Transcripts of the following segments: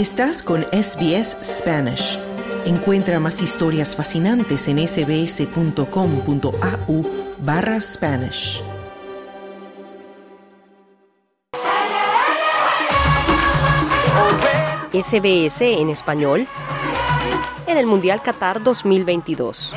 Estás con SBS Spanish. Encuentra más historias fascinantes en sbs.com.au barra Spanish. SBS en español en el Mundial Qatar 2022.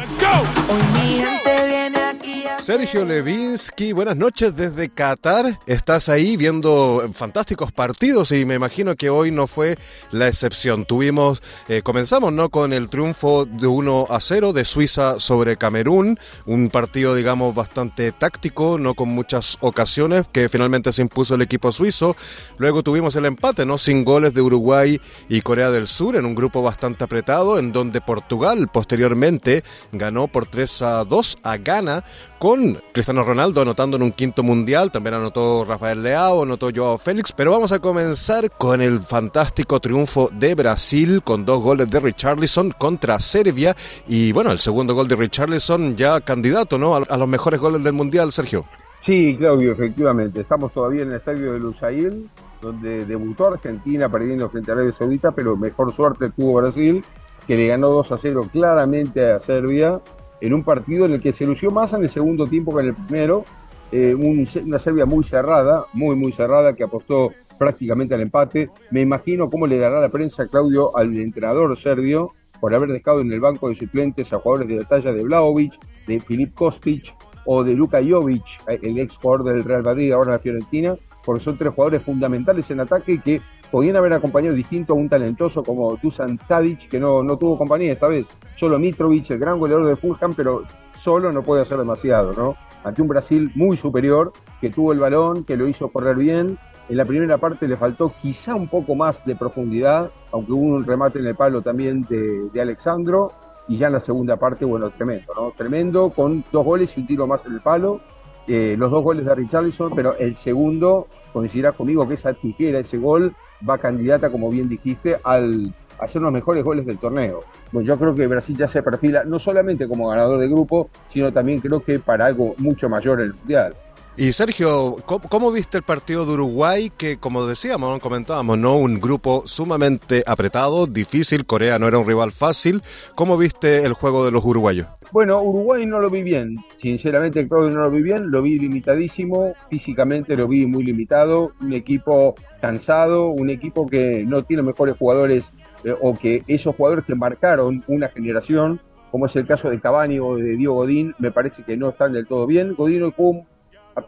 Sergio Levinsky, buenas noches desde Qatar. Estás ahí viendo fantásticos partidos y me imagino que hoy no fue la excepción. Tuvimos, eh, comenzamos ¿no? con el triunfo de 1 a 0 de Suiza sobre Camerún, un partido digamos bastante táctico, no con muchas ocasiones, que finalmente se impuso el equipo suizo. Luego tuvimos el empate, ¿no? Sin goles de Uruguay y Corea del Sur en un grupo bastante apretado, en donde Portugal posteriormente ganó por 3 a 2 a Ghana con Cristiano Ronaldo anotando en un quinto mundial, también anotó Rafael Leao, anotó Joao Félix, pero vamos a comenzar con el fantástico triunfo de Brasil con dos goles de Richarlison contra Serbia. Y bueno, el segundo gol de Richarlison ya candidato ¿no? a, los mejores goles del mundial, Sergio. Sí, Claudio, efectivamente, estamos todavía en el estadio de Lusail, donde debutó Argentina perdiendo frente a Arabia Saudita, pero mejor suerte tuvo Brasil, que le ganó 2 a 0 claramente a Serbia en un partido en el que se lució más en el segundo tiempo que en el primero. Eh, una Serbia muy cerrada, muy, muy cerrada, que apostó prácticamente al empate. Me imagino cómo le dará la prensa, Claudio, al entrenador serbio por haber dejado en el banco de suplentes a jugadores de la talla de Vlaovic, de Filip Kostic o de Luka Jovic, el ex jugador del Real Madrid, ahora la Fiorentina, porque son tres jugadores fundamentales en ataque que podían haber acompañado distinto a un talentoso como Dusan Tadic, que no, no tuvo compañía esta vez, solo Mitrovic, el gran goleador de Fulham, pero solo no puede hacer demasiado, ¿no? Ante un Brasil muy superior, que tuvo el balón, que lo hizo correr bien. En la primera parte le faltó quizá un poco más de profundidad, aunque hubo un remate en el palo también de, de Alexandro. Y ya en la segunda parte, bueno, tremendo, ¿no? Tremendo, con dos goles y un tiro más en el palo. Eh, los dos goles de Richarlison, pero el segundo, coincidirás conmigo que esa tijera, ese gol, va candidata, como bien dijiste, al hacer los mejores goles del torneo. Bueno, yo creo que Brasil ya se perfila no solamente como ganador de grupo, sino también creo que para algo mucho mayor en el Mundial. Y Sergio, ¿cómo, viste el partido de Uruguay? Que como decíamos, comentábamos, ¿no? Un grupo sumamente apretado, difícil, Corea no era un rival fácil. ¿Cómo viste el juego de los uruguayos? Bueno, Uruguay no lo vi bien, sinceramente Claudio no lo vi bien, lo vi limitadísimo, físicamente lo vi muy limitado, un equipo cansado, un equipo que no tiene mejores jugadores eh, o que esos jugadores que marcaron una generación, como es el caso de Cavani o de Diego Godín, me parece que no están del todo bien. Godín jugó un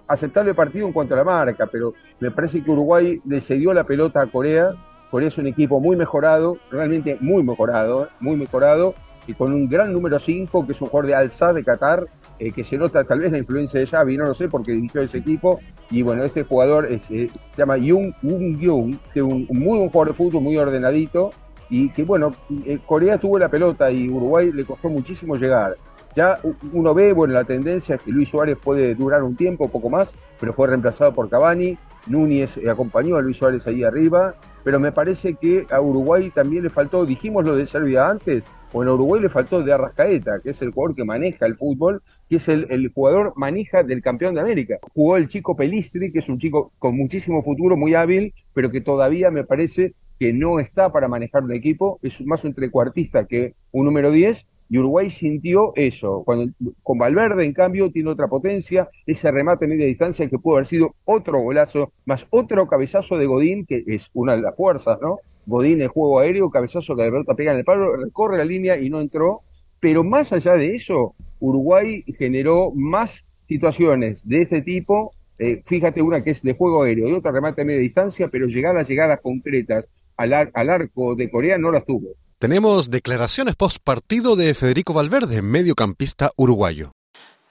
aceptable partido en cuanto a la marca, pero me parece que Uruguay le cedió la pelota a Corea. Corea es un equipo muy mejorado, realmente muy mejorado, muy mejorado, y con un gran número 5, que es un jugador de Alza de Qatar, eh, que se nota tal vez la influencia de Xavi, no lo sé, porque dirigió ese equipo. Y bueno, este jugador eh, se llama Jung Wung Jung, que es un, muy buen jugador de fútbol, muy ordenadito, y que bueno, eh, Corea tuvo la pelota y Uruguay le costó muchísimo llegar. Ya uno ve, bueno, la tendencia es que Luis Suárez puede durar un tiempo, poco más, pero fue reemplazado por Cavani. Núñez acompañó a Luis Suárez ahí arriba, pero me parece que a Uruguay también le faltó, dijimos lo de Serbia antes, bueno, a Uruguay le faltó de Arrascaeta, que es el jugador que maneja el fútbol, que es el, el, jugador manija del campeón de América. Jugó el chico Pelistri, que es un chico con muchísimo futuro, muy hábil, pero que todavía me parece que no está para manejar un equipo, es más un trecuartista que un número 10, y Uruguay sintió eso. Con Valverde, en cambio, tiene otra potencia, ese remate a media distancia que pudo haber sido otro golazo, más otro cabezazo de Godín, que es una de las fuerzas, ¿no? Godín el juego aéreo, cabezazo que Alberto pega en el palo, recorre la línea y no entró. Pero más allá de eso, Uruguay generó más situaciones de este tipo. Eh, fíjate una que es de juego aéreo y otra remate a media distancia, pero llegadas, llegadas concretas al, al arco de Corea no las tuvo. Tenemos declaraciones post partido de Federico Valverde, mediocampista uruguayo.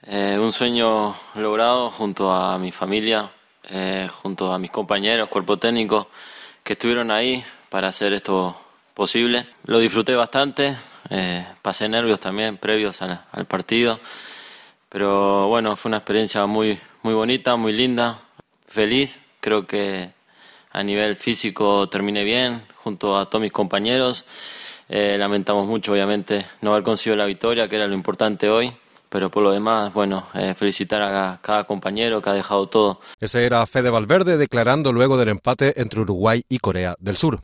Eh, un sueño logrado junto a mi familia, eh, junto a mis compañeros, cuerpo técnico, que estuvieron ahí para hacer esto posible. Lo disfruté bastante, eh, pasé nervios también previos al, al, partido, pero bueno, fue una experiencia muy, muy bonita, muy linda, feliz. Creo que a nivel físico terminé bien junto a todos mis compañeros. Eh, lamentamos mucho, obviamente, no haber conseguido la victoria, que era lo importante hoy. Pero por lo demás, bueno, eh, felicitar a cada compañero que ha dejado todo. Ese era Fede Valverde declarando luego del empate entre Uruguay y Corea del Sur.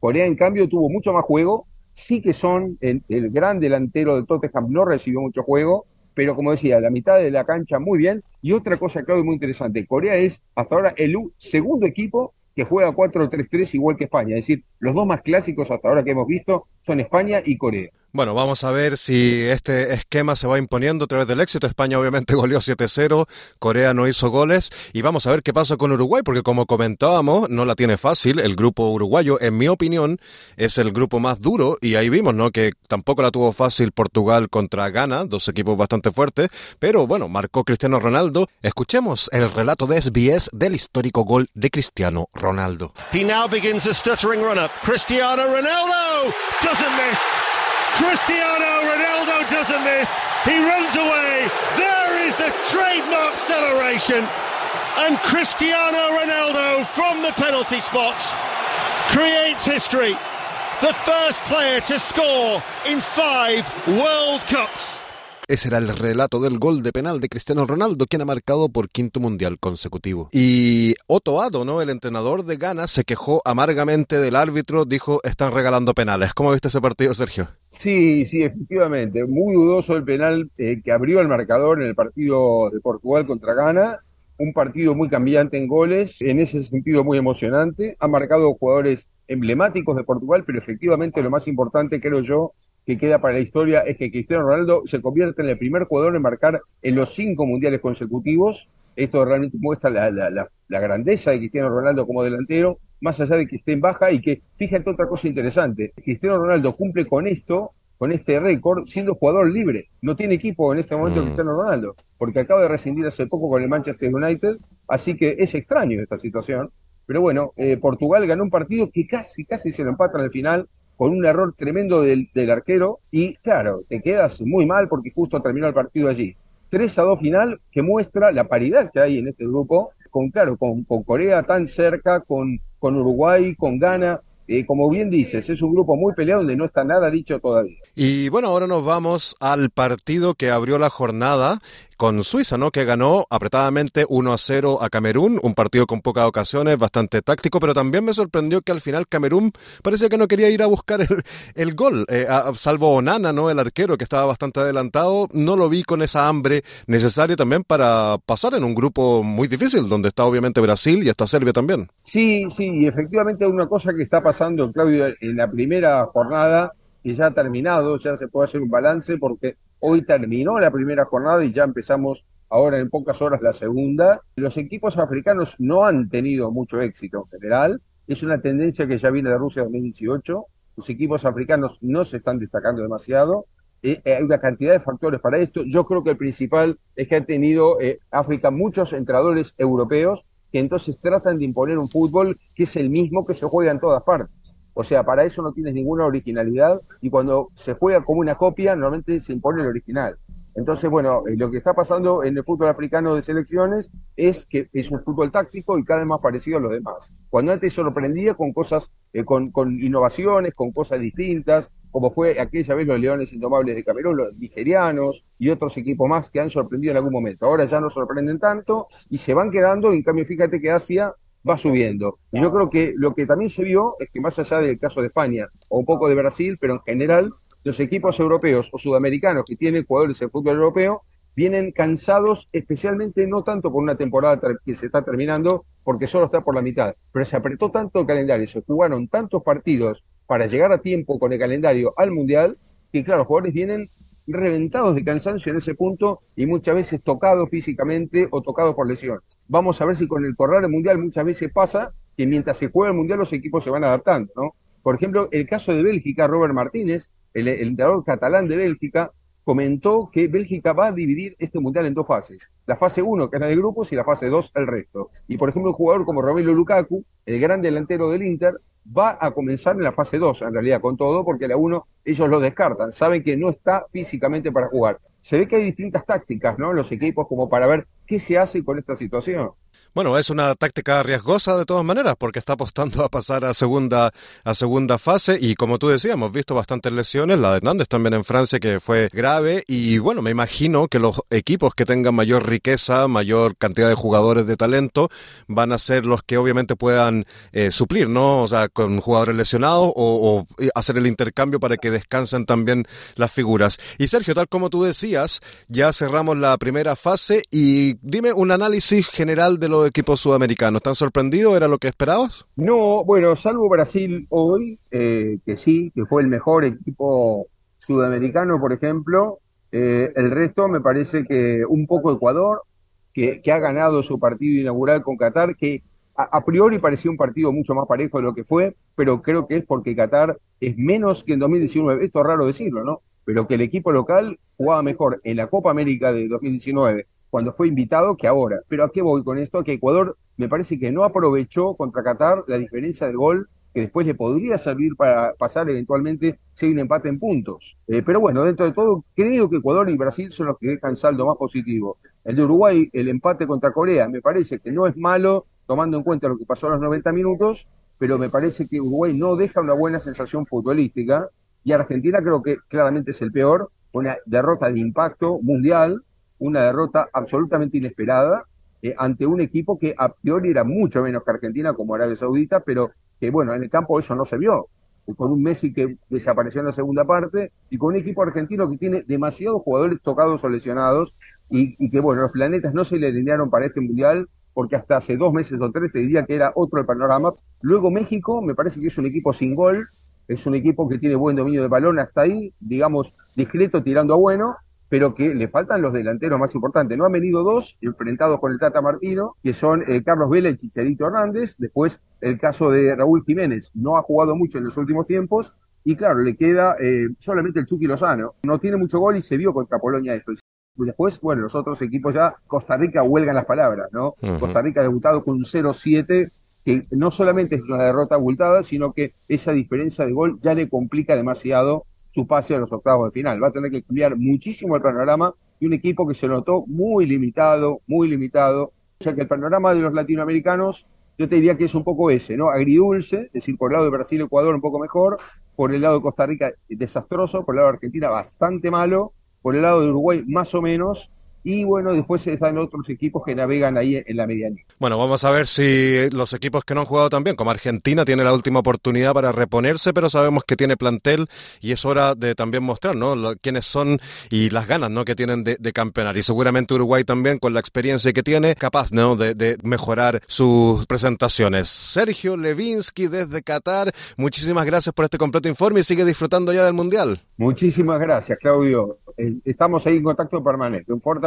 Corea, en cambio, tuvo mucho más juego. Sí que son el, el gran delantero de Tottenham, no recibió mucho juego, pero como decía, la mitad de la cancha muy bien. Y otra cosa, Claudio, muy interesante, Corea es hasta ahora el segundo equipo que juega 4-3-3 igual que España. Es decir, los dos más clásicos hasta ahora que hemos visto son España y Corea. Bueno, vamos a ver si este esquema se va imponiendo a través del éxito. España obviamente goleó 7-0, Corea no hizo goles y vamos a ver qué pasa con Uruguay, porque como comentábamos, no la tiene fácil. El grupo uruguayo, en mi opinión, es el grupo más duro y ahí vimos, ¿no? Que tampoco la tuvo fácil Portugal contra Ghana, dos equipos bastante fuertes, pero bueno, marcó Cristiano Ronaldo. Escuchemos el relato de SBS del histórico gol de Cristiano. He now begins a stuttering run up. Cristiano Ronaldo doesn't miss. Cristiano Ronaldo doesn't miss. He runs away. There is the trademark celebration. And Cristiano Ronaldo from the penalty spot creates history. The first player to score in five World Cups. Ese era el relato del gol de penal de Cristiano Ronaldo, quien ha marcado por quinto mundial consecutivo. Y Otto Ado, ¿no? El entrenador de Ghana, se quejó amargamente del árbitro, dijo, están regalando penales. ¿Cómo viste ese partido, Sergio? Sí, sí, efectivamente. Muy dudoso el penal eh, que abrió el marcador en el partido de Portugal contra Ghana. Un partido muy cambiante en goles, en ese sentido muy emocionante. Ha marcado jugadores emblemáticos de Portugal, pero efectivamente lo más importante, creo yo, que queda para la historia es que Cristiano Ronaldo se convierte en el primer jugador en marcar en los cinco mundiales consecutivos. Esto realmente muestra la, la, grandeza de Cristiano Ronaldo como delantero, más allá de que esté en baja y que, fíjate otra cosa interesante, Cristiano Ronaldo cumple con esto, con este récord, siendo jugador libre. No tiene equipo en este momento mm. Cristiano Ronaldo, porque acaba de rescindir hace poco con el Manchester United, así que es extraño esta situación. Pero bueno, eh, Portugal ganó un partido que casi, casi se lo empatan al final, con un error tremendo del, arquero y claro, te quedas muy mal porque justo terminó el partido allí. 3 a 2 final que muestra la paridad que hay en este grupo, con claro, con, con Corea tan cerca, con, con Uruguay, con Ghana, eh, como bien dices, es un grupo muy peleado donde no está nada dicho todavía. Y bueno, ahora nos vamos al partido que abrió la jornada con Suiza, ¿no? Que ganó apretadamente 1 a 0 a Camerún, un partido con pocas ocasiones, bastante táctico, pero también me sorprendió que al final Camerún parecía que no quería ir a buscar el, gol, eh, salvo Onana, ¿no? El arquero que estaba bastante adelantado, no lo vi con esa hambre necesaria también para pasar en un grupo muy difícil, donde está obviamente Brasil y está Serbia también. Sí, sí, efectivamente una cosa que está pasando, Claudio, en la primera jornada, que ya ha terminado, ya se puede hacer un balance porque Hoy terminó la primera jornada y ya empezamos ahora en pocas horas la segunda. Los equipos africanos no han tenido mucho éxito en general. Es una tendencia que ya viene de Rusia 2018. Los equipos africanos no se están destacando demasiado. Eh, eh, hay una cantidad de factores para esto. Yo creo que el principal es que ha tenido eh, África muchos entrenadores europeos que entonces tratan de imponer un fútbol que es el mismo que se juega en todas partes. O sea, para eso no tienes ninguna originalidad y cuando se juega como una copia, normalmente se impone el original. Entonces, bueno, eh, lo que está pasando en el fútbol africano de selecciones es que es un fútbol táctico y cada vez más parecido a los demás. Cuando antes sorprendía con cosas, eh, con, con, innovaciones, con cosas distintas, como fue aquella vez los Leones Indomables de Camerún, los nigerianos y otros equipos más que han sorprendido en algún momento. Ahora ya no sorprenden tanto y se van quedando, en cambio fíjate que Asia va subiendo. Y yo creo que lo que también se vio es que más allá del caso de España o un poco de Brasil, pero en general, los equipos europeos o sudamericanos que tienen jugadores de fútbol europeo vienen cansados, especialmente no tanto por una temporada que se está terminando, porque solo está por la mitad, pero se apretó tanto el calendario, se jugaron tantos partidos para llegar a tiempo con el calendario al Mundial, que claro, los jugadores vienen reventados de cansancio en ese punto y muchas veces tocados físicamente o tocados por lesiones. Vamos a ver si con el correr mundial muchas veces pasa que mientras se juega el mundial los equipos se van adaptando, ¿no? Por ejemplo, el caso de Bélgica, Robert Martínez, el, entrenador catalán de Bélgica, comentó que Bélgica va a dividir este mundial en dos fases. La fase 1, que es de grupos, y la fase 2, el resto. Y por ejemplo, un jugador como Romelu Lukaku, el gran delantero del Inter, va a comenzar en la fase 2, en realidad, con todo, porque la 1 ellos lo descartan, saben que no está físicamente para jugar. Se ve que hay distintas tácticas, ¿no? Los equipos como para ver qué se hace con esta situación. Bueno, es una táctica riesgosa de todas maneras, porque está apostando a pasar a segunda, a segunda fase y como tú decías, hemos visto bastantes lesiones, la de Hernández también en Francia que fue grave y bueno, me imagino que los equipos que tengan mayor riqueza, mayor cantidad de jugadores de talento, van a ser los que obviamente puedan eh, suplir, ¿no? O sea, con jugadores lesionados o, hacer el intercambio para que descansen también las figuras. Y Sergio, tal como tú decías, ya cerramos la primera fase y dime un análisis general de los equipos sudamericanos. ¿Están sorprendidos? ¿Era lo que esperabas? No, bueno, salvo Brasil hoy, eh, que sí, que fue el mejor equipo sudamericano, por ejemplo. Eh, el resto me parece que un poco Ecuador, que, ha ganado su partido inaugural con Qatar, que a, priori parecía un partido mucho más parejo de lo que fue, pero creo que es porque Qatar es menos que en 2019. Esto es raro decirlo, ¿no? Pero que el equipo local jugaba mejor en la Copa América de 2019 cuando fue invitado que ahora. Pero ¿a qué voy con esto? Que Ecuador me parece que no aprovechó contra Qatar la diferencia del gol que después le podría servir para pasar eventualmente si hay un empate en puntos. Eh, pero bueno, dentro de todo, creo que Ecuador y Brasil son los que dejan saldo más positivo. El de Uruguay, el empate contra Corea, me parece que no es malo, tomando en cuenta lo que pasó a los 90 minutos, pero me parece que Uruguay no deja una buena sensación futbolística y Argentina creo que claramente es el peor, una derrota de impacto mundial, una derrota absolutamente inesperada eh, ante un equipo que a priori era mucho menos que Argentina como Arabia Saudita, pero que bueno, en el campo eso no se vio, con un Messi que desapareció en la segunda parte y con un equipo argentino que tiene demasiados jugadores tocados o lesionados y, que bueno, los planetas no se le alinearon para este mundial porque hasta hace dos meses o tres te diría que era otro el panorama. Luego México me parece que es un equipo sin gol, es un equipo que tiene buen dominio de balón hasta ahí, digamos, discreto tirando a bueno, pero que le faltan los delanteros más importantes. No han venido dos enfrentados con el Tata Martino, que son eh, Carlos Vela y Chicharito Hernández. Después, el caso de Raúl Jiménez, no ha jugado mucho en los últimos tiempos. Y claro, le queda eh, solamente el Chucky Lozano. No tiene mucho gol y se vio contra Polonia esto. Después, bueno, los otros equipos ya, Costa Rica huelgan las palabras, ¿no? Costa Rica ha debutado con un 0-7 que no solamente es una derrota abultada, sino que esa diferencia de gol ya le complica demasiado su pase a los octavos de final. Va a tener que cambiar muchísimo el panorama y un equipo que se notó muy limitado, muy limitado. O sea que el panorama de los latinoamericanos, yo te diría que es un poco ese, ¿no? Agridulce, es decir, por el lado de Brasil Ecuador un poco mejor, por el lado de Costa Rica desastroso, por el lado de Argentina bastante malo, por el lado de Uruguay más o menos, y bueno, después están otros equipos que navegan ahí en la medianía. Bueno, vamos a ver si los equipos que no han jugado tan bien, como Argentina, tiene la última oportunidad para reponerse, pero sabemos que tiene plantel y es hora de también mostrar, ¿no? quiénes son y las ganas, ¿no? Que tienen de, campeonar. Y seguramente Uruguay también, con la experiencia que tiene, capaz, ¿no? De, de mejorar sus presentaciones. Sergio Levinsky desde Qatar, muchísimas gracias por este completo informe y sigue disfrutando ya del Mundial. Muchísimas gracias, Claudio. Eh, estamos ahí en contacto permanente. Un fuerte